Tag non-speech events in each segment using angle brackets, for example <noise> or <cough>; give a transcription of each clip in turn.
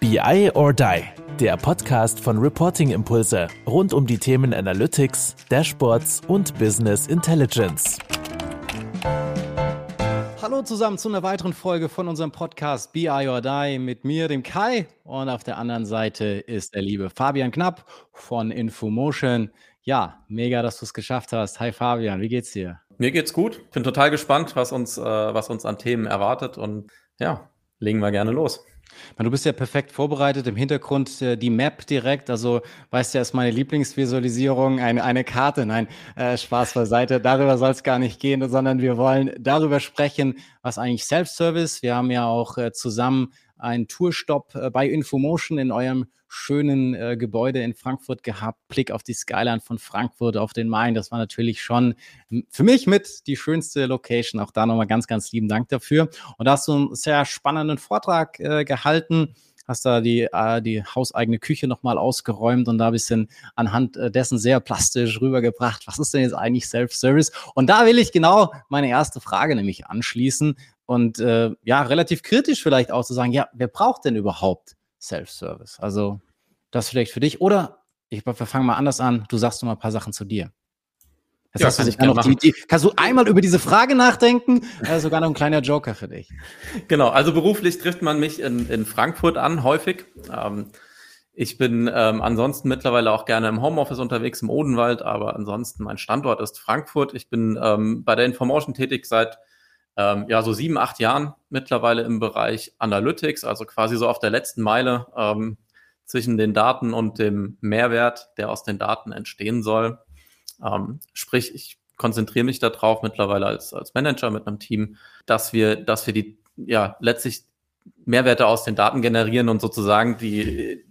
BI or Die, der Podcast von Reporting Impulse rund um die Themen Analytics, Dashboards und Business Intelligence. Hallo zusammen zu einer weiteren Folge von unserem Podcast BI or Die mit mir, dem Kai. Und auf der anderen Seite ist der liebe Fabian Knapp von Infomotion. Ja, mega, dass du es geschafft hast. Hi Fabian, wie geht's dir? Mir geht's gut. Bin total gespannt, was uns, äh, was uns an Themen erwartet. Und ja, legen wir gerne los. Du bist ja perfekt vorbereitet. Im Hintergrund äh, die Map direkt. Also, weißt du, ja, ist meine Lieblingsvisualisierung eine, eine Karte. Nein, äh, Spaß beiseite. Darüber soll es gar nicht gehen, sondern wir wollen darüber sprechen, was eigentlich Self-Service. Wir haben ja auch äh, zusammen einen Tourstopp bei Infomotion in eurem schönen äh, Gebäude in Frankfurt gehabt. Blick auf die Skyline von Frankfurt, auf den Main. Das war natürlich schon für mich mit die schönste Location. Auch da nochmal ganz, ganz lieben Dank dafür. Und da hast du einen sehr spannenden Vortrag äh, gehalten hast da die, äh, die hauseigene Küche nochmal ausgeräumt und da ein bisschen anhand äh, dessen sehr plastisch rübergebracht. Was ist denn jetzt eigentlich Self-Service? Und da will ich genau meine erste Frage nämlich anschließen und äh, ja, relativ kritisch vielleicht auch zu sagen, ja, wer braucht denn überhaupt Self-Service? Also das vielleicht für dich oder ich, wir fangen mal anders an, du sagst noch mal ein paar Sachen zu dir. Das ja, heißt, kann ich noch die, die, kannst du einmal über diese Frage nachdenken? Äh, sogar noch ein kleiner Joker für dich. Genau, also beruflich trifft man mich in, in Frankfurt an, häufig. Ähm, ich bin ähm, ansonsten mittlerweile auch gerne im Homeoffice unterwegs im Odenwald, aber ansonsten mein Standort ist Frankfurt. Ich bin ähm, bei der Information tätig seit ähm, ja, so sieben, acht Jahren mittlerweile im Bereich Analytics, also quasi so auf der letzten Meile ähm, zwischen den Daten und dem Mehrwert, der aus den Daten entstehen soll. Ähm, sprich, ich konzentriere mich darauf mittlerweile als, als Manager mit einem Team, dass wir, dass wir die, ja, letztlich Mehrwerte aus den Daten generieren und sozusagen die,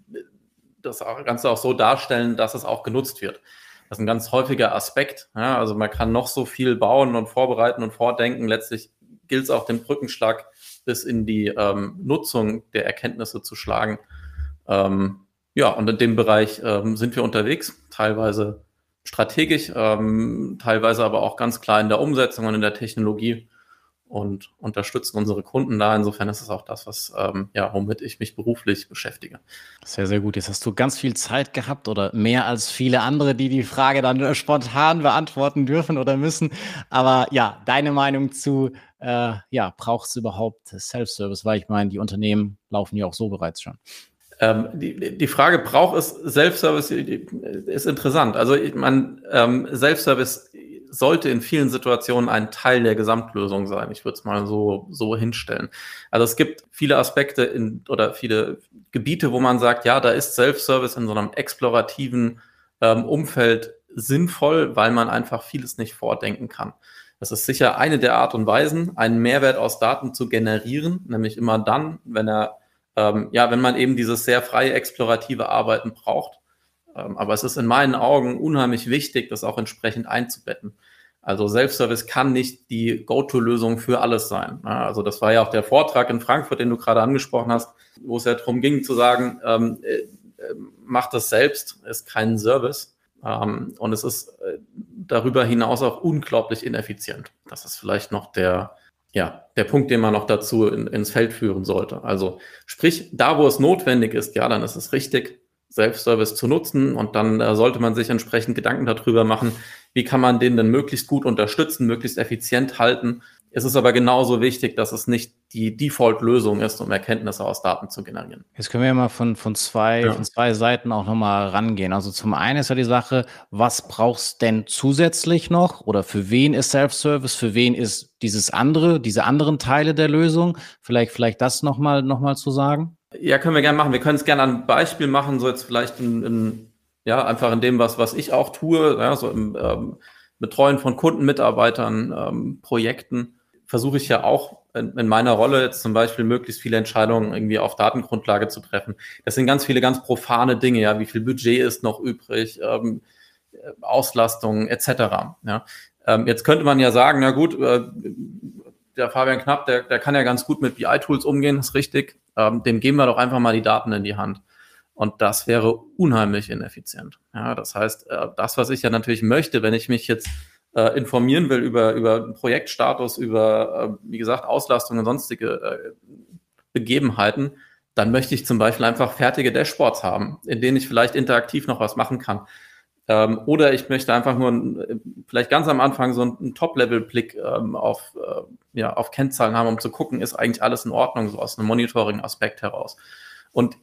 das Ganze auch so darstellen, dass es auch genutzt wird. Das ist ein ganz häufiger Aspekt. Ja, also man kann noch so viel bauen und vorbereiten und vordenken. Letztlich gilt es auch, den Brückenschlag bis in die ähm, Nutzung der Erkenntnisse zu schlagen. Ähm, ja, und in dem Bereich ähm, sind wir unterwegs, teilweise strategisch, ähm, teilweise aber auch ganz klar in der Umsetzung und in der Technologie und unterstützen unsere Kunden da. Insofern ist es auch das, was ähm, ja, womit ich mich beruflich beschäftige. Sehr, sehr gut. Jetzt hast du ganz viel Zeit gehabt oder mehr als viele andere, die die Frage dann spontan beantworten dürfen oder müssen. Aber ja, deine Meinung zu, äh, ja, braucht es überhaupt Self-Service? Weil ich meine, die Unternehmen laufen ja auch so bereits schon. Ähm, die, die Frage, braucht es Self-Service, ist interessant. Also ich meine, ähm, Self-Service sollte in vielen Situationen ein Teil der Gesamtlösung sein. Ich würde es mal so, so hinstellen. Also es gibt viele Aspekte in, oder viele Gebiete, wo man sagt, ja, da ist Self-Service in so einem explorativen ähm, Umfeld sinnvoll, weil man einfach vieles nicht vordenken kann. Das ist sicher eine der Art und Weisen, einen Mehrwert aus Daten zu generieren, nämlich immer dann, wenn er, ähm, ja, wenn man eben dieses sehr freie explorative Arbeiten braucht. Ähm, aber es ist in meinen Augen unheimlich wichtig, das auch entsprechend einzubetten. Also Self-Service kann nicht die Go-To-Lösung für alles sein. Also das war ja auch der Vortrag in Frankfurt, den du gerade angesprochen hast, wo es ja darum ging zu sagen, ähm, äh, macht das selbst, ist kein Service. Ähm, und es ist äh, darüber hinaus auch unglaublich ineffizient. Das ist vielleicht noch der, ja, der Punkt, den man noch dazu in, ins Feld führen sollte. Also sprich, da wo es notwendig ist, ja, dann ist es richtig. Self-Service zu nutzen und dann äh, sollte man sich entsprechend Gedanken darüber machen, wie kann man den denn möglichst gut unterstützen, möglichst effizient halten. Es ist aber genauso wichtig, dass es nicht die Default-Lösung ist, um Erkenntnisse aus Daten zu generieren. Jetzt können wir ja mal von, von, zwei, ja. von zwei Seiten auch nochmal rangehen. Also zum einen ist ja die Sache, was brauchst denn zusätzlich noch oder für wen ist Self-Service, für wen ist dieses andere, diese anderen Teile der Lösung? Vielleicht, vielleicht das nochmal noch mal zu sagen? Ja, können wir gerne machen. Wir können es gerne an Beispiel machen, so jetzt vielleicht in, in, ja, einfach in dem, was, was ich auch tue, ja, so im ähm, Betreuen von Kunden, Mitarbeitern, ähm, Projekten, versuche ich ja auch in, in, meiner Rolle jetzt zum Beispiel möglichst viele Entscheidungen irgendwie auf Datengrundlage zu treffen. Das sind ganz viele ganz profane Dinge, ja, wie viel Budget ist noch übrig, ähm, Auslastung etc. Ja. Ähm, jetzt könnte man ja sagen, na gut, äh, der Fabian Knapp, der, der kann ja ganz gut mit BI-Tools umgehen, ist richtig ähm, dem geben wir doch einfach mal die Daten in die Hand. Und das wäre unheimlich ineffizient. Ja, das heißt, äh, das, was ich ja natürlich möchte, wenn ich mich jetzt äh, informieren will über, über Projektstatus, über, äh, wie gesagt, Auslastung und sonstige äh, Begebenheiten, dann möchte ich zum Beispiel einfach fertige Dashboards haben, in denen ich vielleicht interaktiv noch was machen kann. Ähm, oder ich möchte einfach nur vielleicht ganz am Anfang so einen Top-Level-Blick ähm, auf, äh, ja, auf Kennzahlen haben, um zu gucken, ist eigentlich alles in Ordnung, so aus einem Monitoring-Aspekt heraus. Und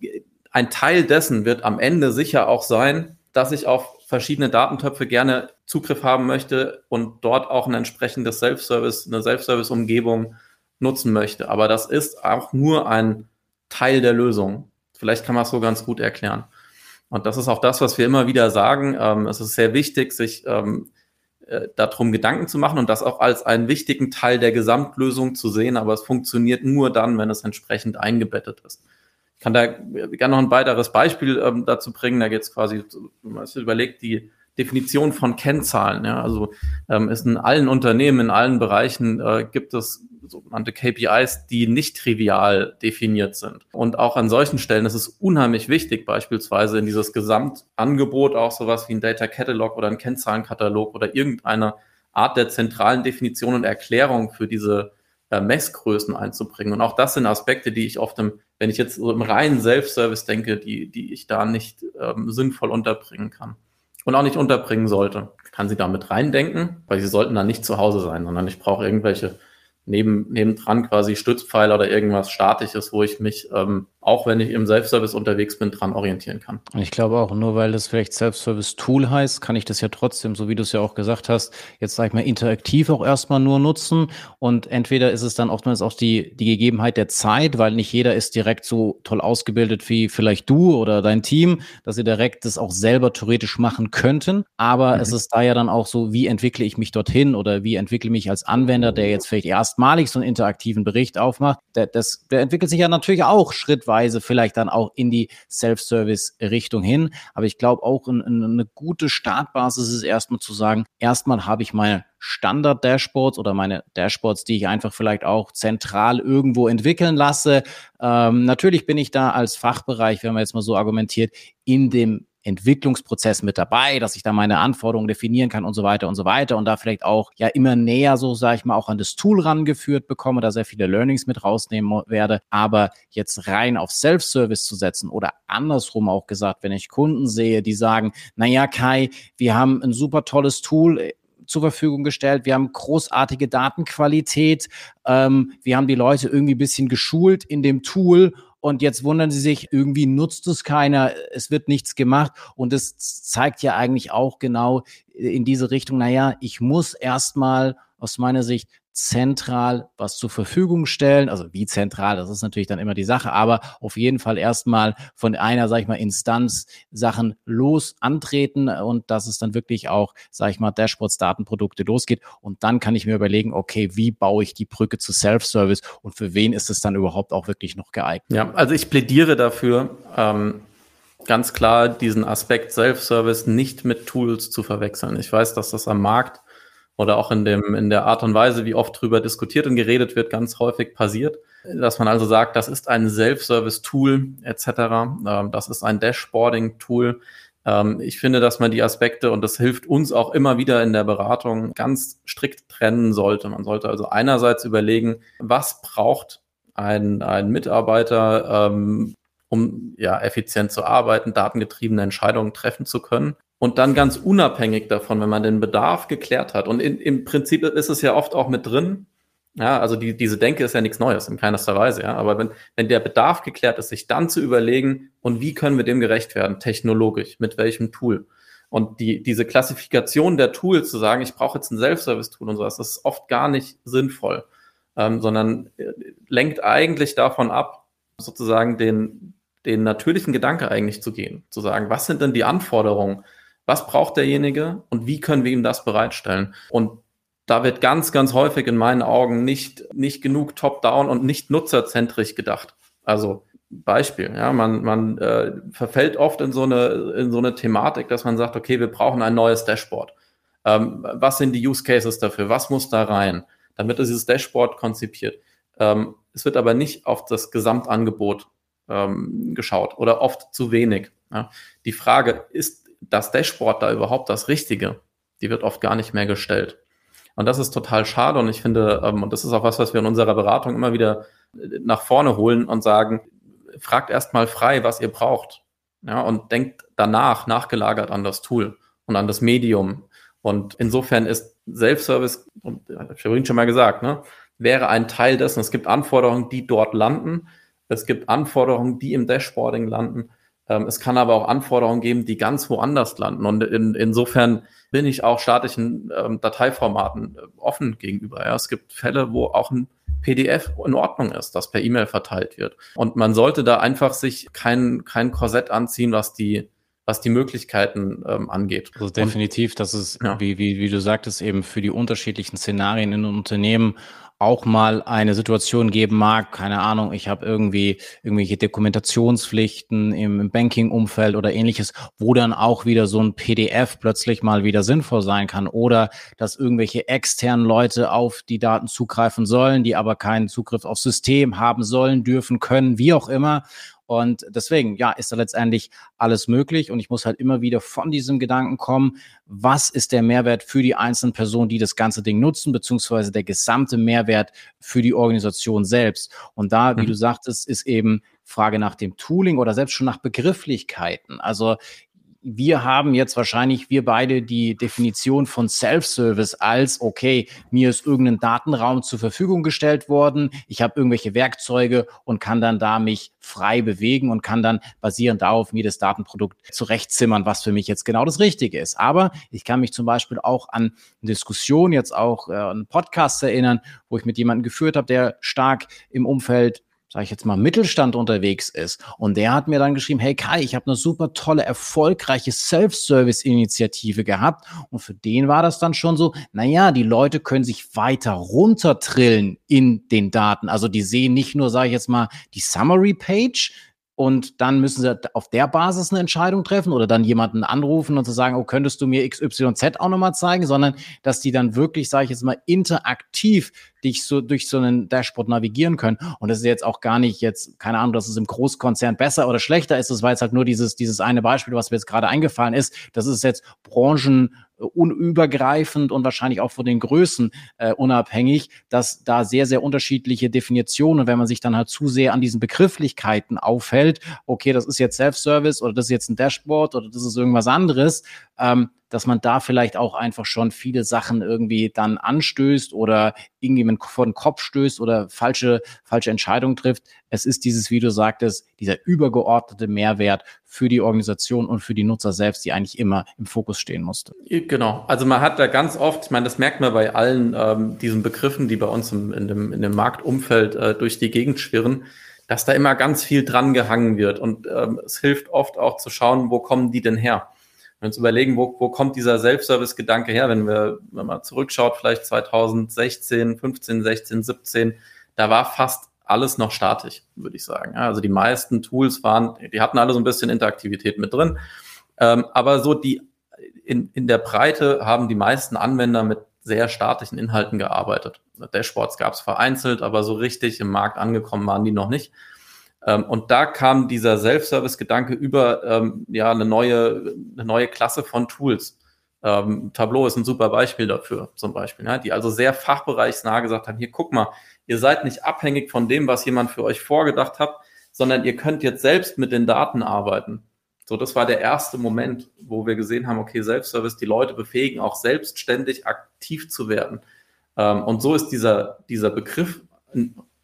ein Teil dessen wird am Ende sicher auch sein, dass ich auf verschiedene Datentöpfe gerne Zugriff haben möchte und dort auch ein entsprechendes Self-Service, eine Self-Service-Umgebung nutzen möchte. Aber das ist auch nur ein Teil der Lösung. Vielleicht kann man es so ganz gut erklären. Und das ist auch das, was wir immer wieder sagen. Ähm, es ist sehr wichtig, sich ähm, äh, darum Gedanken zu machen und das auch als einen wichtigen Teil der Gesamtlösung zu sehen. Aber es funktioniert nur dann, wenn es entsprechend eingebettet ist. Ich kann da gerne noch ein weiteres Beispiel ähm, dazu bringen. Da geht es quasi, man sich überlegt, die Definition von Kennzahlen. Ja, also ähm, ist in allen Unternehmen, in allen Bereichen äh, gibt es sogenannte KPIs, die nicht trivial definiert sind. Und auch an solchen Stellen ist es unheimlich wichtig, beispielsweise in dieses Gesamtangebot auch sowas wie ein Data Catalog oder ein Kennzahlenkatalog oder irgendeine Art der zentralen Definition und Erklärung für diese äh, Messgrößen einzubringen. Und auch das sind Aspekte, die ich oft im, wenn ich jetzt so im reinen Self-Service denke, die, die ich da nicht ähm, sinnvoll unterbringen kann und auch nicht unterbringen sollte. Kann sie damit reindenken, weil sie sollten dann nicht zu Hause sein, sondern ich brauche irgendwelche neben, nebendran quasi Stützpfeiler oder irgendwas Statisches, wo ich mich ähm, auch wenn ich im Self-Service unterwegs bin, dran orientieren kann. Und ich glaube auch, nur weil das vielleicht Self-Service-Tool heißt, kann ich das ja trotzdem, so wie du es ja auch gesagt hast, jetzt sag ich mal interaktiv auch erstmal nur nutzen. Und entweder ist es dann oftmals auch die, die Gegebenheit der Zeit, weil nicht jeder ist direkt so toll ausgebildet wie vielleicht du oder dein Team, dass sie direkt das auch selber theoretisch machen könnten. Aber mhm. es ist da ja dann auch so, wie entwickle ich mich dorthin oder wie entwickle ich mich als Anwender, der jetzt vielleicht erstmalig so einen interaktiven Bericht aufmacht. Der, das, der entwickelt sich ja natürlich auch schrittweise Weise vielleicht dann auch in die Self-Service-Richtung hin. Aber ich glaube auch in, in eine gute Startbasis ist erstmal zu sagen, erstmal habe ich meine Standard-Dashboards oder meine Dashboards, die ich einfach vielleicht auch zentral irgendwo entwickeln lasse. Ähm, natürlich bin ich da als Fachbereich, wenn man jetzt mal so argumentiert, in dem Entwicklungsprozess mit dabei, dass ich da meine Anforderungen definieren kann und so weiter und so weiter und da vielleicht auch ja immer näher, so sage ich mal, auch an das Tool rangeführt bekomme, da sehr viele Learnings mit rausnehmen werde. Aber jetzt rein auf Self-Service zu setzen oder andersrum auch gesagt, wenn ich Kunden sehe, die sagen, naja, Kai, wir haben ein super tolles Tool, äh, zur Verfügung gestellt. Wir haben großartige Datenqualität. Ähm, wir haben die Leute irgendwie ein bisschen geschult in dem Tool und jetzt wundern sie sich, irgendwie nutzt es keiner, es wird nichts gemacht. Und es zeigt ja eigentlich auch genau in diese Richtung, naja, ich muss erstmal aus meiner Sicht zentral was zur Verfügung stellen. Also wie zentral, das ist natürlich dann immer die Sache, aber auf jeden Fall erstmal von einer, sag ich mal, Instanz Sachen los antreten und dass es dann wirklich auch, sag ich mal, Dashboards, Datenprodukte losgeht. Und dann kann ich mir überlegen, okay, wie baue ich die Brücke zu Self-Service und für wen ist es dann überhaupt auch wirklich noch geeignet? Ja, also ich plädiere dafür, ähm, ganz klar diesen Aspekt Self-Service nicht mit Tools zu verwechseln. Ich weiß, dass das am Markt oder auch in, dem, in der Art und Weise, wie oft drüber diskutiert und geredet wird, ganz häufig passiert. Dass man also sagt, das ist ein Self-Service-Tool etc., ähm, das ist ein Dashboarding-Tool. Ähm, ich finde, dass man die Aspekte, und das hilft uns auch immer wieder in der Beratung, ganz strikt trennen sollte. Man sollte also einerseits überlegen, was braucht ein, ein Mitarbeiter, ähm, um ja effizient zu arbeiten, datengetriebene Entscheidungen treffen zu können. Und dann ganz unabhängig davon, wenn man den Bedarf geklärt hat. Und in, im Prinzip ist es ja oft auch mit drin. Ja, also die, diese Denke ist ja nichts Neues in keinster Weise. Ja, aber wenn, wenn der Bedarf geklärt ist, sich dann zu überlegen, und wie können wir dem gerecht werden, technologisch, mit welchem Tool? Und die, diese Klassifikation der Tools zu sagen, ich brauche jetzt ein Self-Service-Tool und sowas, das ist oft gar nicht sinnvoll, ähm, sondern äh, lenkt eigentlich davon ab, sozusagen den, den natürlichen Gedanke eigentlich zu gehen, zu sagen, was sind denn die Anforderungen, was braucht derjenige und wie können wir ihm das bereitstellen? Und da wird ganz, ganz häufig in meinen Augen nicht, nicht genug top-down und nicht nutzerzentrisch gedacht. Also Beispiel, ja, man, man äh, verfällt oft in so, eine, in so eine Thematik, dass man sagt, okay, wir brauchen ein neues Dashboard. Ähm, was sind die Use Cases dafür? Was muss da rein? Dann wird dieses Dashboard konzipiert. Ähm, es wird aber nicht auf das Gesamtangebot ähm, geschaut oder oft zu wenig. Ja. Die Frage, ist das Dashboard da überhaupt das Richtige? Die wird oft gar nicht mehr gestellt. Und das ist total schade und ich finde, ähm, und das ist auch was, was wir in unserer Beratung immer wieder äh, nach vorne holen und sagen, fragt erstmal frei, was ihr braucht. Ja, und denkt danach nachgelagert an das Tool und an das Medium. Und insofern ist Self-Service, und ich habe vorhin schon mal gesagt, ne, wäre ein Teil dessen. Es gibt Anforderungen, die dort landen. Es gibt Anforderungen, die im Dashboarding landen. Ähm, es kann aber auch Anforderungen geben, die ganz woanders landen. Und in, insofern bin ich auch statischen ähm, Dateiformaten äh, offen gegenüber. Ja. Es gibt Fälle, wo auch ein PDF in Ordnung ist, das per E-Mail verteilt wird. Und man sollte da einfach sich kein, kein Korsett anziehen, was die was die Möglichkeiten ähm, angeht. Also definitiv, dass es, ja. wie, wie, wie du sagtest, eben für die unterschiedlichen Szenarien in Unternehmen auch mal eine Situation geben mag, keine Ahnung, ich habe irgendwie irgendwelche Dokumentationspflichten im Banking-Umfeld oder ähnliches, wo dann auch wieder so ein PDF plötzlich mal wieder sinnvoll sein kann oder dass irgendwelche externen Leute auf die Daten zugreifen sollen, die aber keinen Zugriff aufs System haben sollen, dürfen, können, wie auch immer. Und deswegen, ja, ist da letztendlich alles möglich. Und ich muss halt immer wieder von diesem Gedanken kommen, was ist der Mehrwert für die einzelnen Personen, die das ganze Ding nutzen, beziehungsweise der gesamte Mehrwert für die Organisation selbst. Und da, wie mhm. du sagtest, ist eben Frage nach dem Tooling oder selbst schon nach Begrifflichkeiten. Also wir haben jetzt wahrscheinlich, wir beide, die Definition von Self-Service als, okay, mir ist irgendein Datenraum zur Verfügung gestellt worden, ich habe irgendwelche Werkzeuge und kann dann da mich frei bewegen und kann dann basierend darauf mir das Datenprodukt zurechtzimmern, was für mich jetzt genau das Richtige ist. Aber ich kann mich zum Beispiel auch an eine Diskussion, jetzt auch äh, einen Podcast erinnern, wo ich mit jemandem geführt habe, der stark im Umfeld sage ich jetzt mal, Mittelstand unterwegs ist. Und der hat mir dann geschrieben, hey Kai, ich habe eine super tolle, erfolgreiche Self-Service-Initiative gehabt. Und für den war das dann schon so, naja, die Leute können sich weiter runtertrillen in den Daten. Also die sehen nicht nur, sage ich jetzt mal, die Summary-Page, und dann müssen sie auf der Basis eine Entscheidung treffen oder dann jemanden anrufen und zu sagen, oh, könntest du mir XYZ auch nochmal zeigen, sondern dass die dann wirklich, sage ich jetzt mal, interaktiv dich so durch so einen Dashboard navigieren können. Und das ist jetzt auch gar nicht jetzt, keine Ahnung, dass es im Großkonzern besser oder schlechter ist. Das war jetzt halt nur dieses, dieses eine Beispiel, was mir jetzt gerade eingefallen ist. Das ist jetzt Branchen unübergreifend und wahrscheinlich auch von den Größen äh, unabhängig, dass da sehr, sehr unterschiedliche Definitionen, wenn man sich dann halt zu sehr an diesen Begrifflichkeiten aufhält, okay, das ist jetzt Self-Service oder das ist jetzt ein Dashboard oder das ist irgendwas anderes, ähm, dass man da vielleicht auch einfach schon viele Sachen irgendwie dann anstößt oder irgendjemand vor den Kopf stößt oder falsche, falsche Entscheidungen trifft. Es ist dieses, wie du sagtest, dieser übergeordnete Mehrwert für die Organisation und für die Nutzer selbst, die eigentlich immer im Fokus stehen musste. Genau. Also man hat da ganz oft, ich meine, das merkt man bei allen ähm, diesen Begriffen, die bei uns im, in, dem, in dem Marktumfeld äh, durch die Gegend schwirren, dass da immer ganz viel dran gehangen wird. Und ähm, es hilft oft auch zu schauen, wo kommen die denn her? Wir uns überlegen, wo, wo kommt dieser Self-Service-Gedanke her, wenn wir, wenn man zurückschaut, vielleicht 2016, 15, 16, 17, da war fast alles noch statisch, würde ich sagen. also die meisten Tools waren, die hatten alle so ein bisschen Interaktivität mit drin. Ähm, aber so die in, in der Breite haben die meisten Anwender mit sehr statischen Inhalten gearbeitet. Dashboards gab es vereinzelt, aber so richtig im Markt angekommen waren die noch nicht. Ähm, und da kam dieser Self-Service-Gedanke über ähm, ja, eine neue, eine neue Klasse von Tools. Ähm, Tableau ist ein super Beispiel dafür, zum Beispiel, ja, die also sehr fachbereichsnah gesagt haben, hier guck mal, ihr seid nicht abhängig von dem, was jemand für euch vorgedacht hat, sondern ihr könnt jetzt selbst mit den Daten arbeiten. So, das war der erste Moment, wo wir gesehen haben, okay, Self-Service, die Leute befähigen, auch selbstständig aktiv zu werden. Ähm, und so ist dieser, dieser Begriff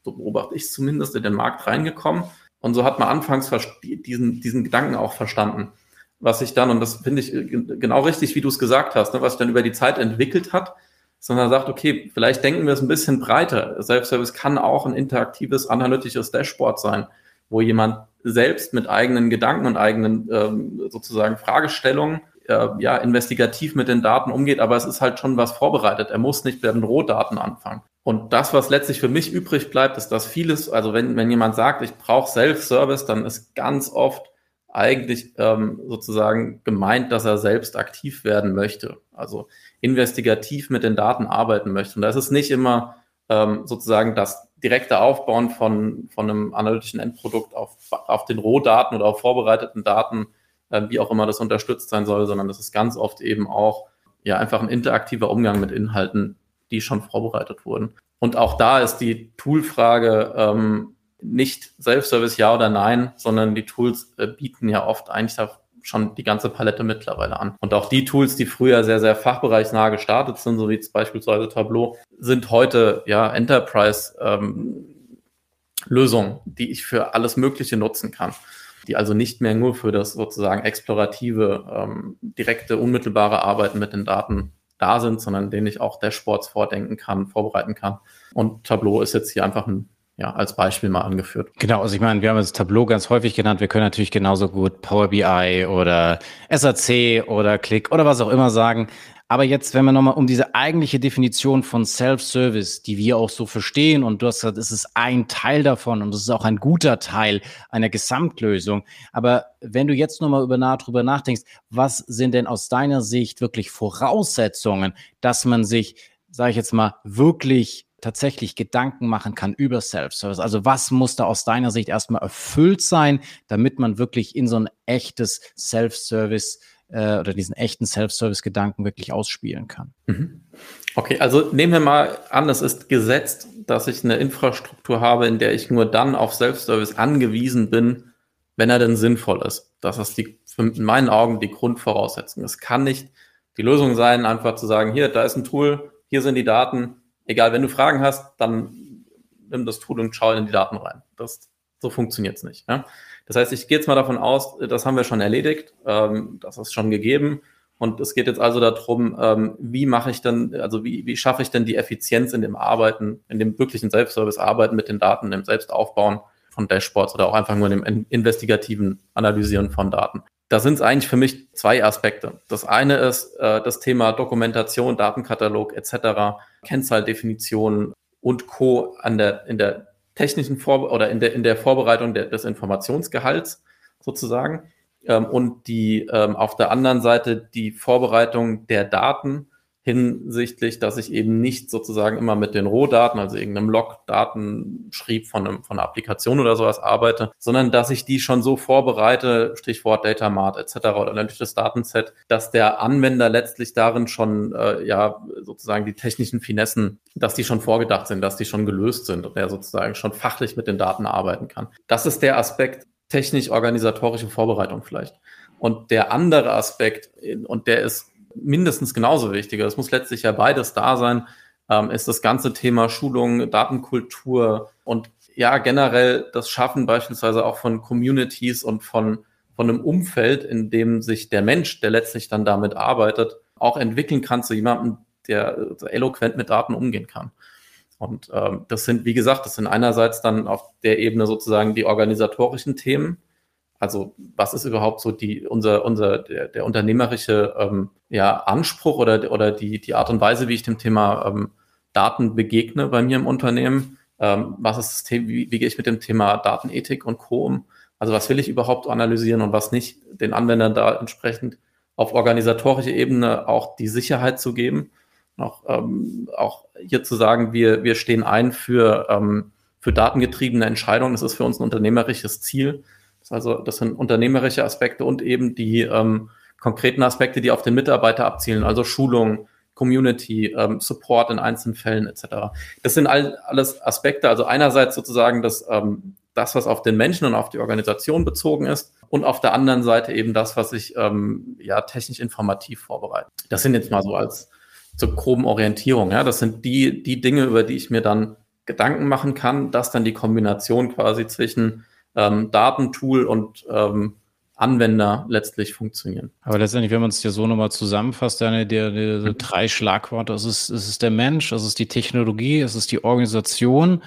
so beobachte ich zumindest, in den Markt reingekommen. Und so hat man anfangs diesen, diesen Gedanken auch verstanden. Was sich dann, und das finde ich genau richtig, wie du es gesagt hast, ne, was sich dann über die Zeit entwickelt hat, sondern sagt, okay, vielleicht denken wir es ein bisschen breiter. Self-Service kann auch ein interaktives, analytisches Dashboard sein, wo jemand selbst mit eigenen Gedanken und eigenen ähm, sozusagen Fragestellungen äh, ja, investigativ mit den Daten umgeht, aber es ist halt schon was vorbereitet. Er muss nicht mit den Rohdaten anfangen. Und das, was letztlich für mich übrig bleibt, ist, dass vieles, also wenn, wenn jemand sagt, ich brauche Self-Service, dann ist ganz oft eigentlich ähm, sozusagen gemeint, dass er selbst aktiv werden möchte, also investigativ mit den Daten arbeiten möchte. Und da ist es nicht immer ähm, sozusagen das direkte Aufbauen von, von einem analytischen Endprodukt auf, auf den Rohdaten oder auf vorbereiteten Daten, äh, wie auch immer das unterstützt sein soll, sondern das ist ganz oft eben auch ja einfach ein interaktiver Umgang mit Inhalten, die schon vorbereitet wurden. Und auch da ist die Toolfrage, ähm, nicht Self-Service ja oder nein, sondern die Tools äh, bieten ja oft eigentlich schon die ganze Palette mittlerweile an. Und auch die Tools, die früher sehr, sehr fachbereichsnah gestartet sind, so wie beispielsweise Tableau, sind heute ja Enterprise ähm, Lösungen, die ich für alles Mögliche nutzen kann. Die also nicht mehr nur für das sozusagen explorative, ähm, direkte, unmittelbare Arbeiten mit den Daten da sind, sondern denen ich auch Dashboards vordenken kann, vorbereiten kann. Und Tableau ist jetzt hier einfach ein ja, als Beispiel mal angeführt. Genau, also ich meine, wir haben das Tableau ganz häufig genannt. Wir können natürlich genauso gut Power BI oder SAC oder Click oder was auch immer sagen. Aber jetzt, wenn wir nochmal um diese eigentliche Definition von Self-Service, die wir auch so verstehen, und du hast gesagt, es ist ein Teil davon und es ist auch ein guter Teil einer Gesamtlösung. Aber wenn du jetzt nochmal über nah, drüber nachdenkst, was sind denn aus deiner Sicht wirklich Voraussetzungen, dass man sich, sage ich jetzt mal, wirklich tatsächlich Gedanken machen kann über Self-Service? Also was muss da aus deiner Sicht erstmal erfüllt sein, damit man wirklich in so ein echtes Self-Service äh, oder diesen echten Self-Service-Gedanken wirklich ausspielen kann? Mhm. Okay, also nehmen wir mal an, es ist gesetzt, dass ich eine Infrastruktur habe, in der ich nur dann auf Self-Service angewiesen bin, wenn er denn sinnvoll ist. Das ist die, in meinen Augen die Grundvoraussetzung. Es kann nicht die Lösung sein, einfach zu sagen, hier, da ist ein Tool, hier sind die Daten, egal, wenn du Fragen hast, dann nimm das Tool und schau in die Daten rein. Das, so funktioniert es nicht. Ja? Das heißt, ich gehe jetzt mal davon aus, das haben wir schon erledigt, ähm, das ist schon gegeben. Und es geht jetzt also darum, ähm, wie mache ich denn, also wie, wie schaffe ich denn die Effizienz in dem Arbeiten, in dem wirklichen Selbstservice-Arbeiten mit den Daten, im Selbstaufbauen von Dashboards oder auch einfach nur in dem investigativen Analysieren von Daten. Da sind es eigentlich für mich zwei Aspekte. Das eine ist äh, das Thema Dokumentation, Datenkatalog etc., Kennzahldefinition und Co. an der, in der technischen Vor oder in der, in der Vorbereitung der, des Informationsgehalts sozusagen. Ähm, und die ähm, auf der anderen Seite die Vorbereitung der Daten hinsichtlich, dass ich eben nicht sozusagen immer mit den Rohdaten, also irgendeinem Log-Datenschrieb von, einem, von einer Applikation oder sowas arbeite, sondern dass ich die schon so vorbereite, Stichwort Data Mart etc. oder natürlich das Datenset, dass der Anwender letztlich darin schon äh, ja sozusagen die technischen Finessen, dass die schon vorgedacht sind, dass die schon gelöst sind und er sozusagen schon fachlich mit den Daten arbeiten kann. Das ist der Aspekt technisch-organisatorische Vorbereitung vielleicht. Und der andere Aspekt, und der ist mindestens genauso wichtig. Es muss letztlich ja beides da sein, ähm, ist das ganze Thema Schulung, Datenkultur und ja, generell das Schaffen beispielsweise auch von Communities und von, von einem Umfeld, in dem sich der Mensch, der letztlich dann damit arbeitet, auch entwickeln kann zu jemandem, der eloquent mit Daten umgehen kann. Und ähm, das sind, wie gesagt, das sind einerseits dann auf der Ebene sozusagen die organisatorischen Themen, also was ist überhaupt so die, unser, unser, der, der unternehmerische ähm, ja, Anspruch oder, oder die, die Art und Weise, wie ich dem Thema ähm, Daten begegne bei mir im Unternehmen? Ähm, was ist das Thema, wie, wie gehe ich mit dem Thema Datenethik und Co. um? Also was will ich überhaupt analysieren und was nicht, den Anwendern da entsprechend auf organisatorischer Ebene auch die Sicherheit zu geben, auch, ähm, auch hier zu sagen, wir, wir stehen ein für, ähm, für datengetriebene Entscheidungen. Das ist für uns ein unternehmerisches Ziel also das sind unternehmerische Aspekte und eben die ähm, konkreten Aspekte, die auf den Mitarbeiter abzielen, also Schulung, Community, ähm, Support in einzelnen Fällen etc. Das sind all, alles Aspekte, also einerseits sozusagen das, ähm, das, was auf den Menschen und auf die Organisation bezogen ist und auf der anderen Seite eben das, was ich ähm, ja technisch informativ vorbereite. Das sind jetzt mal so als zur groben Orientierung. Ja, das sind die, die Dinge, über die ich mir dann Gedanken machen kann, dass dann die Kombination quasi zwischen ähm, Datentool und ähm, Anwender letztlich funktionieren. Aber letztendlich, wenn man es dir so nochmal zusammenfasst, deine die, die, die drei Schlagworte, es ist, es ist der Mensch, es ist die Technologie, es ist die Organisation,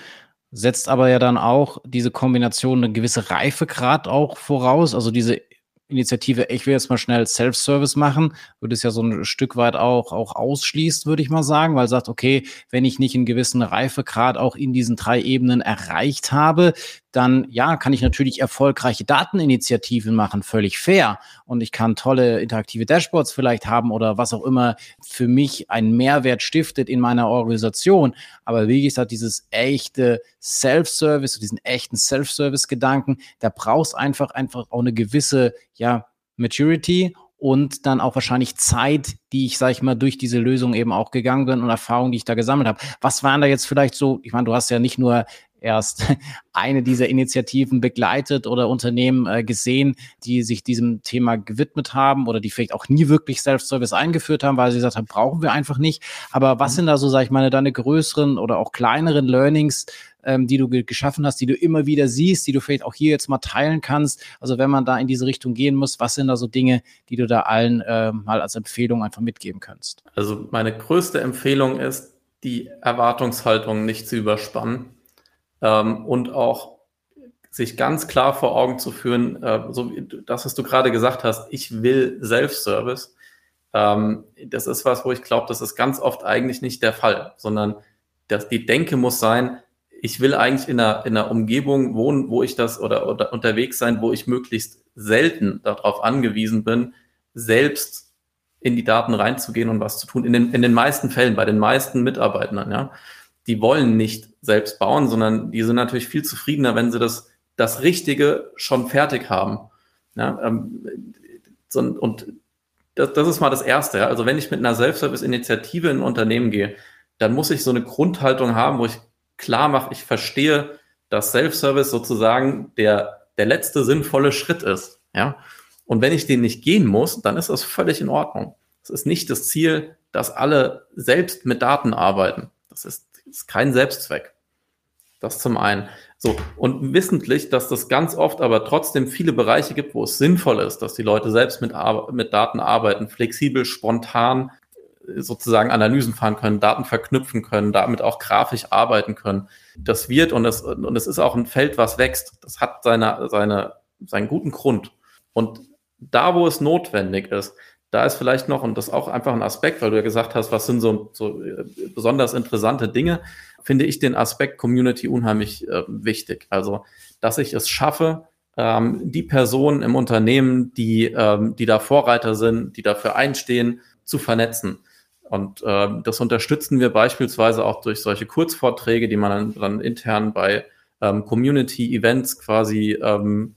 setzt aber ja dann auch diese Kombination eine gewisse Reifegrad auch voraus, also diese Initiative, ich will jetzt mal schnell Self-Service machen, würde es ja so ein Stück weit auch, auch ausschließt, würde ich mal sagen, weil sagt, okay, wenn ich nicht einen gewissen Reifegrad auch in diesen drei Ebenen erreicht habe, dann ja, kann ich natürlich erfolgreiche Dateninitiativen machen, völlig fair. Und ich kann tolle interaktive Dashboards vielleicht haben oder was auch immer für mich einen Mehrwert stiftet in meiner Organisation. Aber wie gesagt, dieses echte Self-Service, diesen echten Self-Service-Gedanken, da brauchst einfach einfach auch eine gewisse, ja, Maturity und dann auch wahrscheinlich Zeit, die ich, sag ich mal, durch diese Lösung eben auch gegangen bin und Erfahrungen, die ich da gesammelt habe. Was waren da jetzt vielleicht so, ich meine, du hast ja nicht nur erst <laughs> eine dieser Initiativen begleitet oder Unternehmen äh, gesehen, die sich diesem Thema gewidmet haben oder die vielleicht auch nie wirklich Self-Service eingeführt haben, weil sie gesagt haben, brauchen wir einfach nicht. Aber was mhm. sind da so, sag ich mal, deine größeren oder auch kleineren Learnings, ähm, die du geschaffen hast, die du immer wieder siehst, die du vielleicht auch hier jetzt mal teilen kannst. Also wenn man da in diese Richtung gehen muss, was sind da so Dinge, die du da allen äh, mal als Empfehlung einfach mitgeben kannst? Also meine größte Empfehlung ist, die Erwartungshaltung nicht zu überspannen ähm, und auch sich ganz klar vor Augen zu führen, äh, so wie das, was du gerade gesagt hast, ich will Self-Service. Ähm, das ist was, wo ich glaube, das ist ganz oft eigentlich nicht der Fall, sondern dass die Denke muss sein, ich will eigentlich in einer, in einer Umgebung wohnen, wo ich das oder, oder unterwegs sein, wo ich möglichst selten darauf angewiesen bin, selbst in die Daten reinzugehen und was zu tun. In den, in den meisten Fällen, bei den meisten Mitarbeitern, ja. Die wollen nicht selbst bauen, sondern die sind natürlich viel zufriedener, wenn sie das, das Richtige schon fertig haben. Ja, ähm, so, und das, das ist mal das Erste. Also wenn ich mit einer Self-Service-Initiative in ein Unternehmen gehe, dann muss ich so eine Grundhaltung haben, wo ich klar mache, ich verstehe, dass Self-Service sozusagen der, der letzte sinnvolle Schritt ist. Ja? Und wenn ich den nicht gehen muss, dann ist das völlig in Ordnung. Es ist nicht das Ziel, dass alle selbst mit Daten arbeiten. Das ist, ist kein Selbstzweck. Das zum einen. So, und wissentlich, dass das ganz oft aber trotzdem viele Bereiche gibt, wo es sinnvoll ist, dass die Leute selbst mit, mit Daten arbeiten, flexibel, spontan, sozusagen Analysen fahren können, Daten verknüpfen können, damit auch grafisch arbeiten können. Das wird und es, und es ist auch ein Feld, was wächst. Das hat seine, seine, seinen guten Grund. Und da, wo es notwendig ist, da ist vielleicht noch, und das ist auch einfach ein Aspekt, weil du ja gesagt hast, was sind so, so äh, besonders interessante Dinge, finde ich den Aspekt Community unheimlich äh, wichtig. Also, dass ich es schaffe, ähm, die Personen im Unternehmen, die, ähm, die da Vorreiter sind, die dafür einstehen, zu vernetzen. Und äh, das unterstützen wir beispielsweise auch durch solche Kurzvorträge, die man dann, dann intern bei ähm, Community-Events quasi ähm,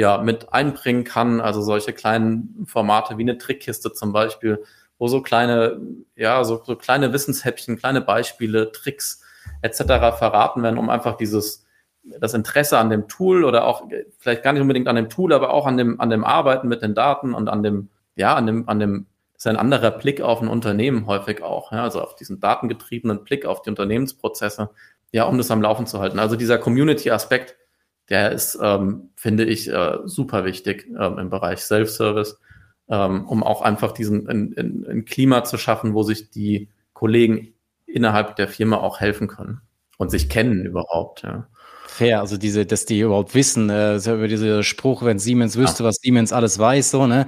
ja, mit einbringen kann. Also solche kleinen Formate wie eine Trickkiste zum Beispiel, wo so kleine, ja, so, so kleine Wissenshäppchen, kleine Beispiele, Tricks etc. verraten werden, um einfach dieses das Interesse an dem Tool oder auch vielleicht gar nicht unbedingt an dem Tool, aber auch an dem, an dem Arbeiten mit den Daten und an dem, ja, an dem, an dem ist ein anderer Blick auf ein Unternehmen häufig auch, ja, also auf diesen datengetriebenen Blick auf die Unternehmensprozesse, ja, um das am Laufen zu halten. Also dieser Community-Aspekt, der ist, ähm, finde ich, äh, super wichtig ähm, im Bereich Self-Service, ähm, um auch einfach diesen ein, ein, ein Klima zu schaffen, wo sich die Kollegen innerhalb der Firma auch helfen können und sich kennen überhaupt. Ja fair. Also diese, dass die überhaupt wissen, äh, über dieser Spruch, wenn Siemens wüsste, ja. was Siemens alles weiß, so, ne?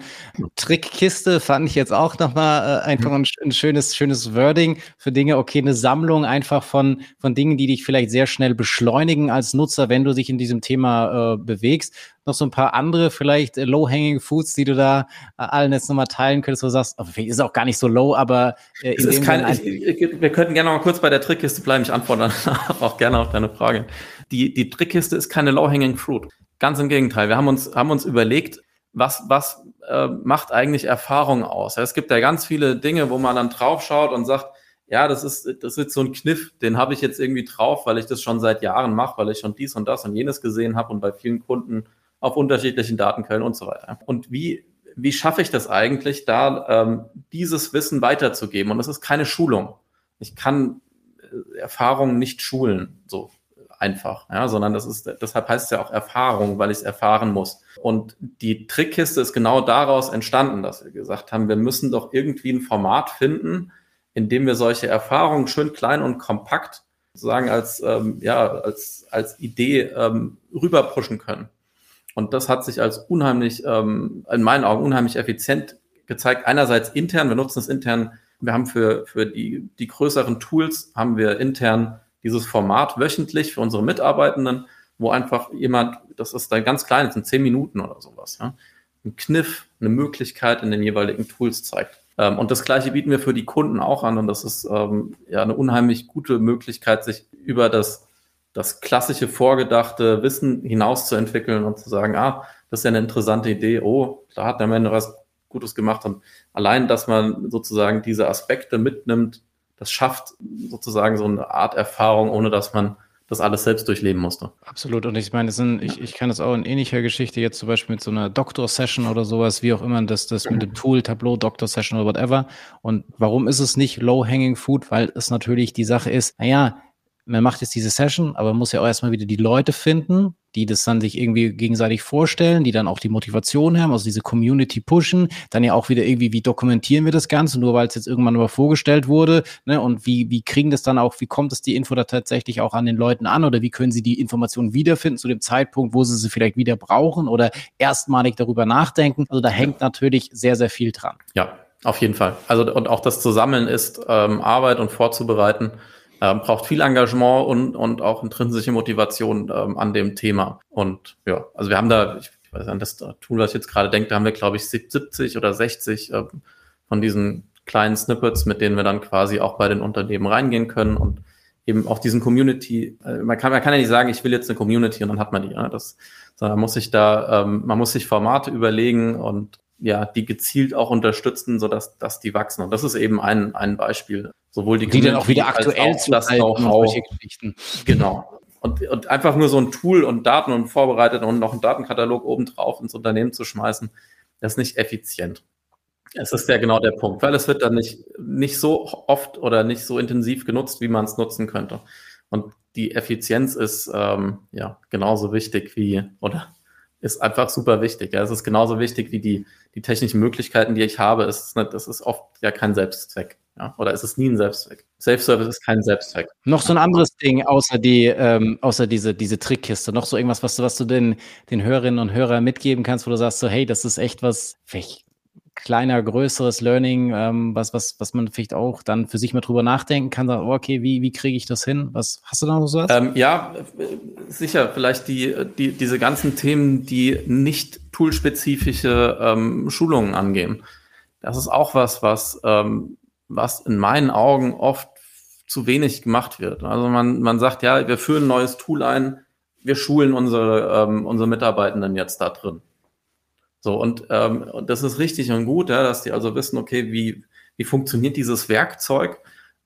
Trickkiste fand ich jetzt auch nochmal äh, einfach ein, ein, schönes, schönes Wording für Dinge. Okay, eine Sammlung einfach von, von Dingen, die dich vielleicht sehr schnell beschleunigen als Nutzer, wenn du dich in diesem Thema äh, bewegst noch so ein paar andere vielleicht äh, low-hanging Foods, die du da äh, allen jetzt nochmal teilen könntest, wo du sagst, oh, ist auch gar nicht so low, aber äh, es ist kein, ich, ich, wir könnten gerne noch mal kurz bei der Trickkiste bleiben. Ich antworte <laughs> auch gerne auf deine Frage. Die, die Trickkiste ist keine low-hanging fruit. Ganz im Gegenteil. Wir haben uns, haben uns überlegt, was, was äh, macht eigentlich Erfahrung aus? Ja, es gibt ja ganz viele Dinge, wo man dann draufschaut und sagt, ja, das ist, das ist so ein Kniff, den habe ich jetzt irgendwie drauf, weil ich das schon seit Jahren mache, weil ich schon dies und das und jenes gesehen habe und bei vielen Kunden auf unterschiedlichen Datenquellen und so weiter. Und wie, wie schaffe ich das eigentlich, da ähm, dieses Wissen weiterzugeben? Und das ist keine Schulung. Ich kann äh, Erfahrungen nicht schulen, so einfach, ja, sondern das ist, deshalb heißt es ja auch Erfahrung, weil ich es erfahren muss. Und die Trickkiste ist genau daraus entstanden, dass wir gesagt haben, wir müssen doch irgendwie ein Format finden, in dem wir solche Erfahrungen schön klein und kompakt sozusagen als, ähm, ja, als, als Idee ähm, rüberpushen können. Und das hat sich als unheimlich, ähm, in meinen Augen unheimlich effizient gezeigt. Einerseits intern, wir nutzen es intern, wir haben für, für die, die größeren Tools, haben wir intern dieses Format wöchentlich für unsere Mitarbeitenden, wo einfach jemand, das ist dann ganz klein, das sind zehn Minuten oder sowas, ja, ein Kniff, eine Möglichkeit in den jeweiligen Tools zeigt. Ähm, und das Gleiche bieten wir für die Kunden auch an und das ist ähm, ja eine unheimlich gute Möglichkeit, sich über das das klassische vorgedachte Wissen hinauszuentwickeln und zu sagen, ah, das ist ja eine interessante Idee, oh, da hat der Mensch was Gutes gemacht. Und allein, dass man sozusagen diese Aspekte mitnimmt, das schafft sozusagen so eine Art Erfahrung, ohne dass man das alles selbst durchleben musste. Absolut. Und ich meine, sind, ich, ich kann das auch in ähnlicher Geschichte jetzt zum Beispiel mit so einer Doktor-Session oder sowas, wie auch immer, das, das mit dem Tool, Tableau, Doktor-Session oder whatever. Und warum ist es nicht Low-Hanging Food? Weil es natürlich die Sache ist, naja, man macht jetzt diese Session, aber man muss ja auch erstmal wieder die Leute finden, die das dann sich irgendwie gegenseitig vorstellen, die dann auch die Motivation haben, also diese Community pushen, dann ja auch wieder irgendwie, wie dokumentieren wir das Ganze, nur weil es jetzt irgendwann mal vorgestellt wurde, ne, und wie, wie kriegen das dann auch, wie kommt es die Info da tatsächlich auch an den Leuten an oder wie können sie die Informationen wiederfinden zu dem Zeitpunkt, wo sie sie vielleicht wieder brauchen oder erstmalig darüber nachdenken. Also da hängt natürlich sehr, sehr viel dran. Ja, auf jeden Fall. Also und auch das zu sammeln ist ähm, Arbeit und vorzubereiten ähm, braucht viel Engagement und, und auch intrinsische Motivation ähm, an dem Thema. Und ja, also wir haben da, ich weiß nicht, das Tool, was ich jetzt gerade denke, da haben wir, glaube ich, 70 oder 60 äh, von diesen kleinen Snippets, mit denen wir dann quasi auch bei den Unternehmen reingehen können und eben auch diesen Community, äh, man kann, man kann ja nicht sagen, ich will jetzt eine Community und dann hat man die, ne? das, sondern man muss sich da, ähm, man muss sich Formate überlegen und ja, die gezielt auch unterstützen, sodass dass die wachsen. Und das ist eben ein, ein Beispiel. Sowohl die, die dann auch wieder aktuell zu das Know-how. Genau. Und, und einfach nur so ein Tool und Daten und vorbereitet und noch einen Datenkatalog obendrauf ins Unternehmen zu schmeißen, das ist nicht effizient. Es ist ja genau der Punkt, weil es wird dann nicht, nicht so oft oder nicht so intensiv genutzt, wie man es nutzen könnte. Und die Effizienz ist ähm, ja genauso wichtig wie, oder ist einfach super wichtig. Ja. Es ist genauso wichtig wie die, die technischen Möglichkeiten, die ich habe. Es ist, nicht, das ist oft ja kein Selbstzweck. Ja. Oder ist es nie ein Selbstzweck? Self-Service ist kein Selbstzweck. Noch so ein anderes Ding, außer die, ähm, außer diese, diese Trickkiste. Noch so irgendwas, was du, was du den, den Hörerinnen und Hörern mitgeben kannst, wo du sagst so, hey, das ist echt was, vielleicht kleiner, größeres Learning, ähm, was, was, was man vielleicht auch dann für sich mal drüber nachdenken kann, sagen, okay, wie, wie kriege ich das hin? Was hast du da noch so was? Ähm, ja, sicher, vielleicht die, die, diese ganzen Themen, die nicht toolspezifische ähm, Schulungen angehen. Das ist auch was, was, ähm, was in meinen Augen oft zu wenig gemacht wird. Also man, man sagt, ja, wir führen ein neues Tool ein, wir schulen unsere, ähm, unsere Mitarbeitenden jetzt da drin. So, und, ähm, das ist richtig und gut, ja, dass die also wissen, okay, wie, wie funktioniert dieses Werkzeug.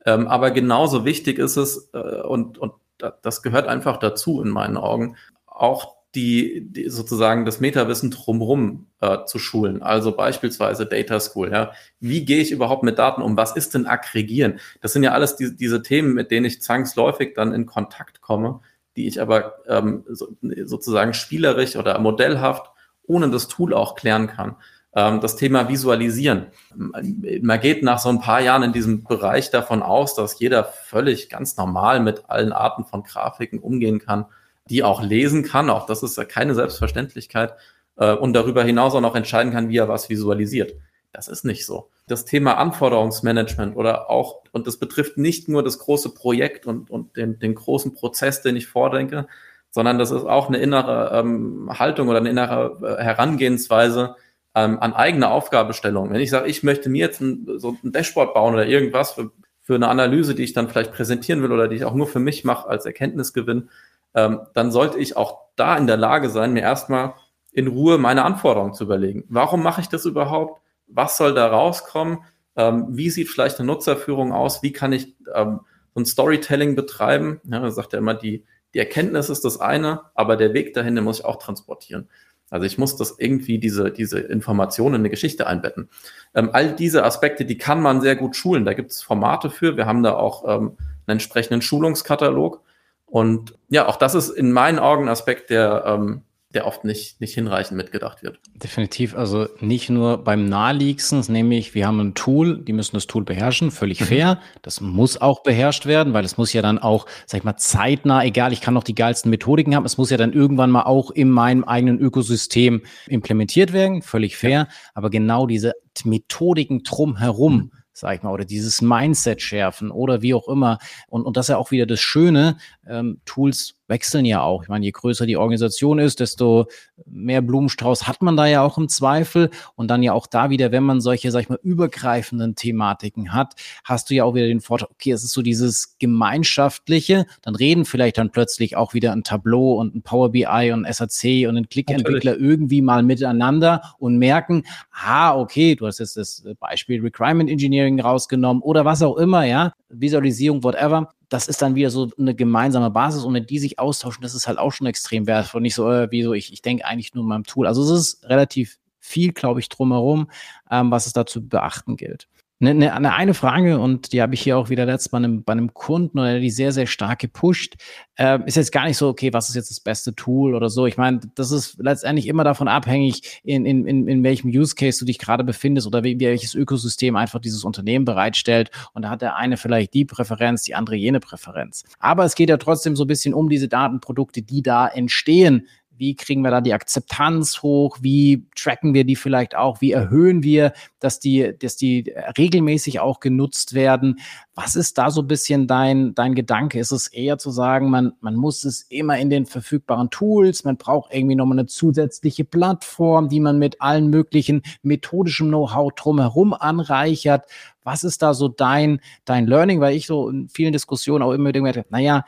Ähm, aber genauso wichtig ist es, äh, und, und das gehört einfach dazu in meinen Augen, auch die, die sozusagen das Metawissen drumherum äh, zu schulen. Also beispielsweise Data School. Ja. Wie gehe ich überhaupt mit Daten um? Was ist denn Aggregieren? Das sind ja alles die, diese Themen, mit denen ich zwangsläufig dann in Kontakt komme, die ich aber ähm, so, sozusagen spielerisch oder modellhaft ohne das Tool auch klären kann. Ähm, das Thema Visualisieren. Man geht nach so ein paar Jahren in diesem Bereich davon aus, dass jeder völlig ganz normal mit allen Arten von Grafiken umgehen kann, die auch lesen kann. Auch das ist ja keine Selbstverständlichkeit. Äh, und darüber hinaus auch noch entscheiden kann, wie er was visualisiert. Das ist nicht so. Das Thema Anforderungsmanagement oder auch, und das betrifft nicht nur das große Projekt und, und den, den großen Prozess, den ich vordenke, sondern das ist auch eine innere ähm, Haltung oder eine innere äh, Herangehensweise ähm, an eigene Aufgabestellung. Wenn ich sage, ich möchte mir jetzt ein, so ein Dashboard bauen oder irgendwas für, für eine Analyse, die ich dann vielleicht präsentieren will oder die ich auch nur für mich mache als Erkenntnisgewinn, ähm, dann sollte ich auch da in der Lage sein, mir erstmal in Ruhe meine Anforderungen zu überlegen. Warum mache ich das überhaupt? Was soll da rauskommen? Ähm, wie sieht vielleicht eine Nutzerführung aus? Wie kann ich ähm, so ein Storytelling betreiben? Ja, da sagt ja immer, die, die Erkenntnis ist das eine, aber der Weg dahin, den muss ich auch transportieren. Also ich muss das irgendwie, diese, diese Informationen in eine Geschichte einbetten. Ähm, all diese Aspekte, die kann man sehr gut schulen. Da gibt es Formate für. Wir haben da auch ähm, einen entsprechenden Schulungskatalog. Und ja, auch das ist in meinen Augen Aspekt, der ähm, der oft nicht, nicht hinreichend mitgedacht wird. Definitiv, also nicht nur beim naheliegendsten, nämlich wir haben ein Tool, die müssen das Tool beherrschen, völlig mhm. fair. Das muss auch beherrscht werden, weil es muss ja dann auch, sag ich mal, zeitnah, egal, ich kann noch die geilsten Methodiken haben, es muss ja dann irgendwann mal auch in meinem eigenen Ökosystem implementiert werden, völlig fair. Ja. Aber genau diese Methodiken drumherum, mhm sag ich mal, oder dieses Mindset schärfen oder wie auch immer. Und, und das ist ja auch wieder das Schöne, ähm, Tools wechseln ja auch. Ich meine, je größer die Organisation ist, desto mehr Blumenstrauß hat man da ja auch im Zweifel. Und dann ja auch da wieder, wenn man solche, sag ich mal, übergreifenden Thematiken hat, hast du ja auch wieder den Vorteil, okay, es ist so dieses Gemeinschaftliche, dann reden vielleicht dann plötzlich auch wieder ein Tableau und ein Power BI und SAC und ein Click-Entwickler irgendwie mal miteinander und merken, ah, okay, du hast jetzt das Beispiel Requirement Engineering rausgenommen oder was auch immer, ja, Visualisierung, whatever das ist dann wieder so eine gemeinsame Basis, ohne die sich austauschen. Das ist halt auch schon extrem wertvoll. Nicht so, äh, wie so, ich, ich denke eigentlich nur in meinem Tool. Also es ist relativ viel, glaube ich, drumherum, ähm, was es da zu beachten gilt. Eine, eine, eine Frage, und die habe ich hier auch wieder letztes Mal bei einem, bei einem Kunden, oder die sehr, sehr stark gepusht, äh, ist jetzt gar nicht so, okay, was ist jetzt das beste Tool oder so. Ich meine, das ist letztendlich immer davon abhängig, in, in, in, in welchem Use Case du dich gerade befindest oder wie, welches Ökosystem einfach dieses Unternehmen bereitstellt. Und da hat der eine vielleicht die Präferenz, die andere jene Präferenz. Aber es geht ja trotzdem so ein bisschen um diese Datenprodukte, die da entstehen wie kriegen wir da die Akzeptanz hoch? Wie tracken wir die vielleicht auch? Wie erhöhen wir, dass die, dass die regelmäßig auch genutzt werden? Was ist da so ein bisschen dein, dein Gedanke? Ist es eher zu sagen, man, man muss es immer in den verfügbaren Tools, man braucht irgendwie nochmal eine zusätzliche Plattform, die man mit allen möglichen methodischen Know-how drumherum anreichert? Was ist da so dein, dein Learning? Weil ich so in vielen Diskussionen auch immer habe, naja,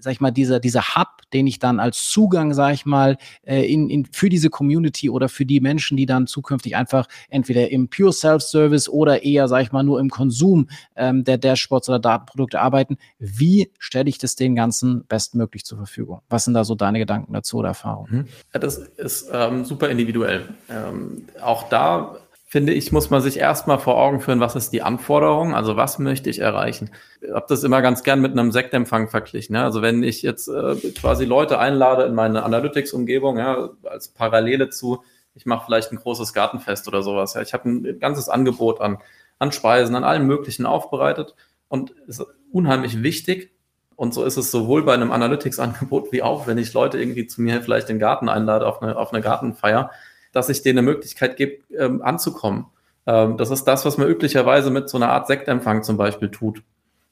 sag ich mal, dieser, dieser Hub, den ich dann als Zugang, sag ich mal, äh, in, in, für diese Community oder für die Menschen, die dann zukünftig einfach entweder im Pure Self-Service oder eher, sag ich mal, nur im Konsum ähm, der Dashboards oder Datenprodukte arbeiten. Wie stelle ich das den Ganzen bestmöglich zur Verfügung? Was sind da so deine Gedanken dazu oder Erfahrungen? Mhm. Das ist ähm, super individuell. Ähm, auch da finde ich, muss man sich erstmal vor Augen führen, was ist die Anforderung, also was möchte ich erreichen. Ich habe das immer ganz gern mit einem Sektempfang verglichen. Ja? Also wenn ich jetzt äh, quasi Leute einlade in meine Analytics-Umgebung, ja, als Parallele zu, ich mache vielleicht ein großes Gartenfest oder sowas. Ja? Ich habe ein ganzes Angebot an, an Speisen, an allem Möglichen aufbereitet und ist unheimlich wichtig, und so ist es sowohl bei einem Analytics-Angebot <laughs> wie auch, wenn ich Leute irgendwie zu mir vielleicht in den Garten einlade auf eine, auf eine Gartenfeier, dass ich denen eine Möglichkeit gebe, ähm, anzukommen. Ähm, das ist das, was man üblicherweise mit so einer Art Sektempfang zum Beispiel tut.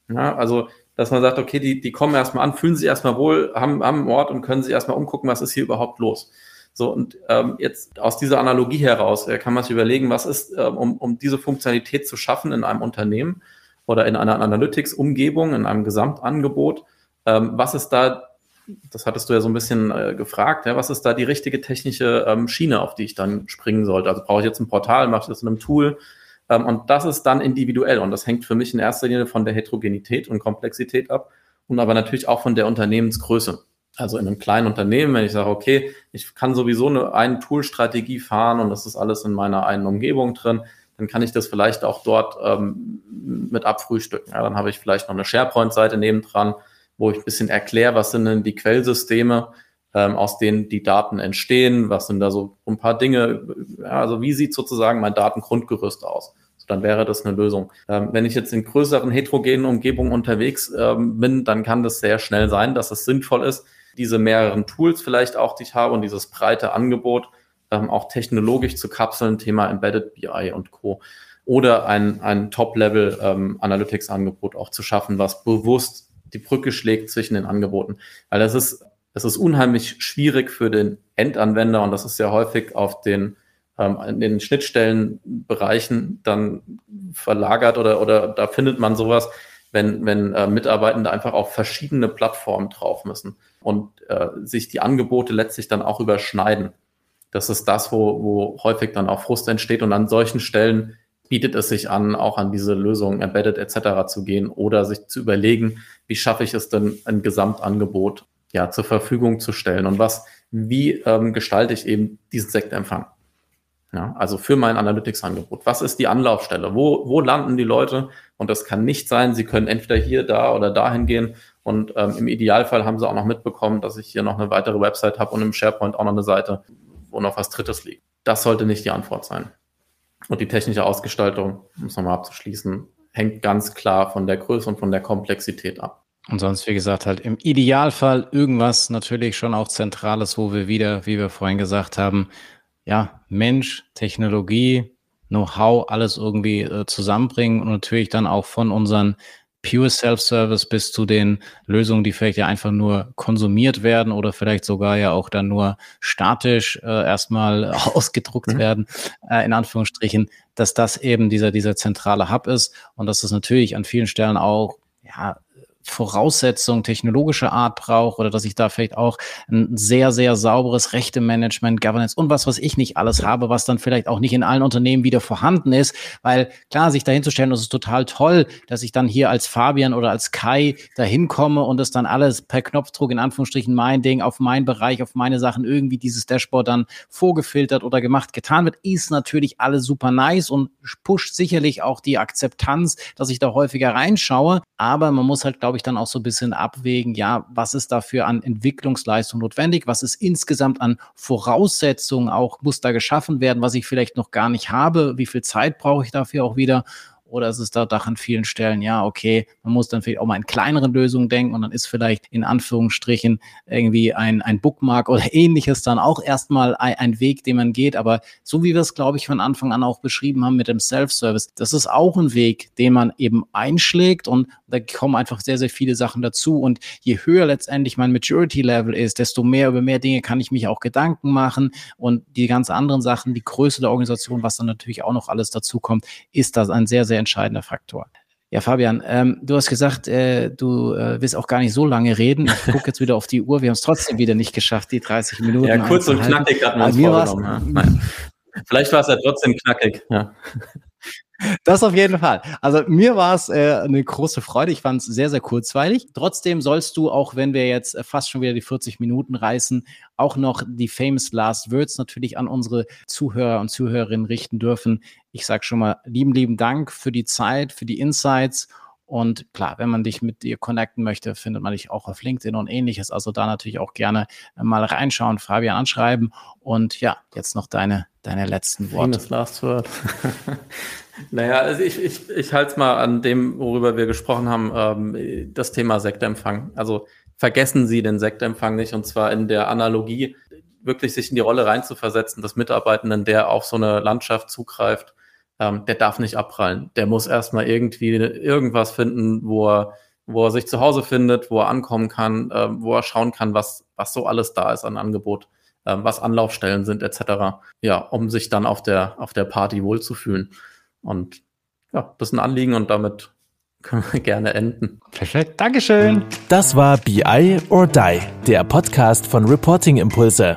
Ja, also, dass man sagt, okay, die, die kommen erstmal an, fühlen sich erstmal wohl, haben, haben Ort und können sich erstmal umgucken, was ist hier überhaupt los. So, und ähm, jetzt aus dieser Analogie heraus äh, kann man sich überlegen, was ist, ähm, um, um diese Funktionalität zu schaffen in einem Unternehmen oder in einer Analytics-Umgebung, in einem Gesamtangebot, ähm, was ist da das hattest du ja so ein bisschen äh, gefragt, ja, was ist da die richtige technische ähm, Schiene, auf die ich dann springen sollte? Also brauche ich jetzt ein Portal, mache ich das in einem Tool? Ähm, und das ist dann individuell und das hängt für mich in erster Linie von der Heterogenität und Komplexität ab und aber natürlich auch von der Unternehmensgröße. Also in einem kleinen Unternehmen, wenn ich sage, okay, ich kann sowieso eine, eine Tool-Strategie fahren und das ist alles in meiner einen Umgebung drin, dann kann ich das vielleicht auch dort ähm, mit abfrühstücken. Ja, dann habe ich vielleicht noch eine SharePoint-Seite nebendran, wo ich ein bisschen erkläre, was sind denn die Quellsysteme, ähm, aus denen die Daten entstehen, was sind da so ein paar Dinge, ja, also wie sieht sozusagen mein Datengrundgerüst aus? So, dann wäre das eine Lösung. Ähm, wenn ich jetzt in größeren heterogenen Umgebungen unterwegs ähm, bin, dann kann das sehr schnell sein, dass es sinnvoll ist, diese mehreren Tools vielleicht auch, die ich habe und dieses breite Angebot ähm, auch technologisch zu kapseln, Thema Embedded BI und Co. Oder ein, ein Top-Level ähm, auch zu schaffen, was bewusst die Brücke schlägt zwischen den Angeboten. Weil das ist, das ist unheimlich schwierig für den Endanwender und das ist ja häufig auf den, ähm, in den Schnittstellenbereichen dann verlagert oder, oder da findet man sowas, wenn, wenn äh, Mitarbeitende einfach auf verschiedene Plattformen drauf müssen und äh, sich die Angebote letztlich dann auch überschneiden. Das ist das, wo, wo häufig dann auch Frust entsteht und an solchen Stellen bietet es sich an, auch an diese Lösungen embedded etc. zu gehen oder sich zu überlegen, wie schaffe ich es denn, ein Gesamtangebot ja zur Verfügung zu stellen und was, wie ähm, gestalte ich eben diesen Sektempfang? Ja, also für mein Analytics-Angebot. Was ist die Anlaufstelle? Wo, wo landen die Leute? Und das kann nicht sein, sie können entweder hier, da oder dahin gehen. Und ähm, im Idealfall haben sie auch noch mitbekommen, dass ich hier noch eine weitere Website habe und im SharePoint auch noch eine Seite, wo noch was Drittes liegt. Das sollte nicht die Antwort sein. Und die technische Ausgestaltung, um es nochmal abzuschließen, hängt ganz klar von der Größe und von der Komplexität ab. Und sonst, wie gesagt, halt im Idealfall irgendwas natürlich schon auch Zentrales, wo wir wieder, wie wir vorhin gesagt haben, ja, Mensch, Technologie, Know-how, alles irgendwie äh, zusammenbringen und natürlich dann auch von unseren Pure Self-Service bis zu den Lösungen, die vielleicht ja einfach nur konsumiert werden oder vielleicht sogar ja auch dann nur statisch äh, erstmal <laughs> ausgedruckt mhm. werden, äh, in Anführungsstrichen, dass das eben dieser, dieser zentrale Hub ist und dass es natürlich an vielen Stellen auch ja, Voraussetzungen technologischer Art brauche oder dass ich da vielleicht auch ein sehr, sehr sauberes Rechte-Management, Governance und was, was ich nicht alles habe, was dann vielleicht auch nicht in allen Unternehmen wieder vorhanden ist. Weil klar, sich dahin zu stellen, das ist total toll, dass ich dann hier als Fabian oder als Kai dahin komme und es dann alles per Knopfdruck in Anführungsstrichen mein Ding auf meinen Bereich, auf meine Sachen irgendwie dieses Dashboard dann vorgefiltert oder gemacht, getan wird, ist natürlich alles super nice und pusht sicherlich auch die Akzeptanz, dass ich da häufiger reinschaue. Aber man muss halt, glaube ich, dann auch so ein bisschen abwägen, ja, was ist dafür an Entwicklungsleistung notwendig? Was ist insgesamt an Voraussetzungen auch, muss da geschaffen werden, was ich vielleicht noch gar nicht habe? Wie viel Zeit brauche ich dafür auch wieder? Oder ist es da doch an vielen Stellen, ja, okay, man muss dann vielleicht auch mal in kleineren Lösungen denken und dann ist vielleicht in Anführungsstrichen irgendwie ein, ein Bookmark oder <laughs> ähnliches dann auch erstmal ein, ein Weg, den man geht. Aber so wie wir es, glaube ich, von Anfang an auch beschrieben haben mit dem Self-Service, das ist auch ein Weg, den man eben einschlägt und da kommen einfach sehr, sehr viele Sachen dazu. Und je höher letztendlich mein Maturity-Level ist, desto mehr über mehr Dinge kann ich mich auch Gedanken machen und die ganz anderen Sachen, die Größe der Organisation, was dann natürlich auch noch alles dazu kommt, ist das ein sehr, sehr entscheidender Faktor. Ja, Fabian, ähm, du hast gesagt, äh, du äh, willst auch gar nicht so lange reden. Ich gucke jetzt wieder auf die Uhr. Wir haben es trotzdem wieder nicht geschafft, die 30 Minuten. Ja, kurz und knackig hatten wir uns vorgenommen. Ja. Vielleicht war es ja trotzdem knackig. Ja. Das auf jeden Fall. Also mir war es äh, eine große Freude. Ich fand es sehr, sehr kurzweilig. Trotzdem sollst du, auch wenn wir jetzt äh, fast schon wieder die 40 Minuten reißen, auch noch die famous last words natürlich an unsere Zuhörer und Zuhörerinnen richten dürfen. Ich sage schon mal lieben, lieben Dank für die Zeit, für die Insights. Und klar, wenn man dich mit dir connecten möchte, findet man dich auch auf LinkedIn und ähnliches. Also da natürlich auch gerne äh, mal reinschauen, Fabian anschreiben. Und ja, jetzt noch deine, deine letzten Worte. Famous last word. <laughs> Naja, also ich, ich, ich halte es mal an dem, worüber wir gesprochen haben, ähm, das Thema Sektempfang. Also vergessen Sie den Sektempfang nicht und zwar in der Analogie, wirklich sich in die Rolle reinzuversetzen, des Mitarbeitenden, der auf so eine Landschaft zugreift, ähm, der darf nicht abprallen. Der muss erstmal irgendwie irgendwas finden, wo er, wo er sich zu Hause findet, wo er ankommen kann, äh, wo er schauen kann, was, was so alles da ist an Angebot, äh, was Anlaufstellen sind, etc. Ja, um sich dann auf der, auf der Party wohlzufühlen. Und ja, das ist ein Anliegen und damit <laughs> können wir gerne enden. Perfekt, Dankeschön. Das war BI or Die, der Podcast von Reporting Impulse.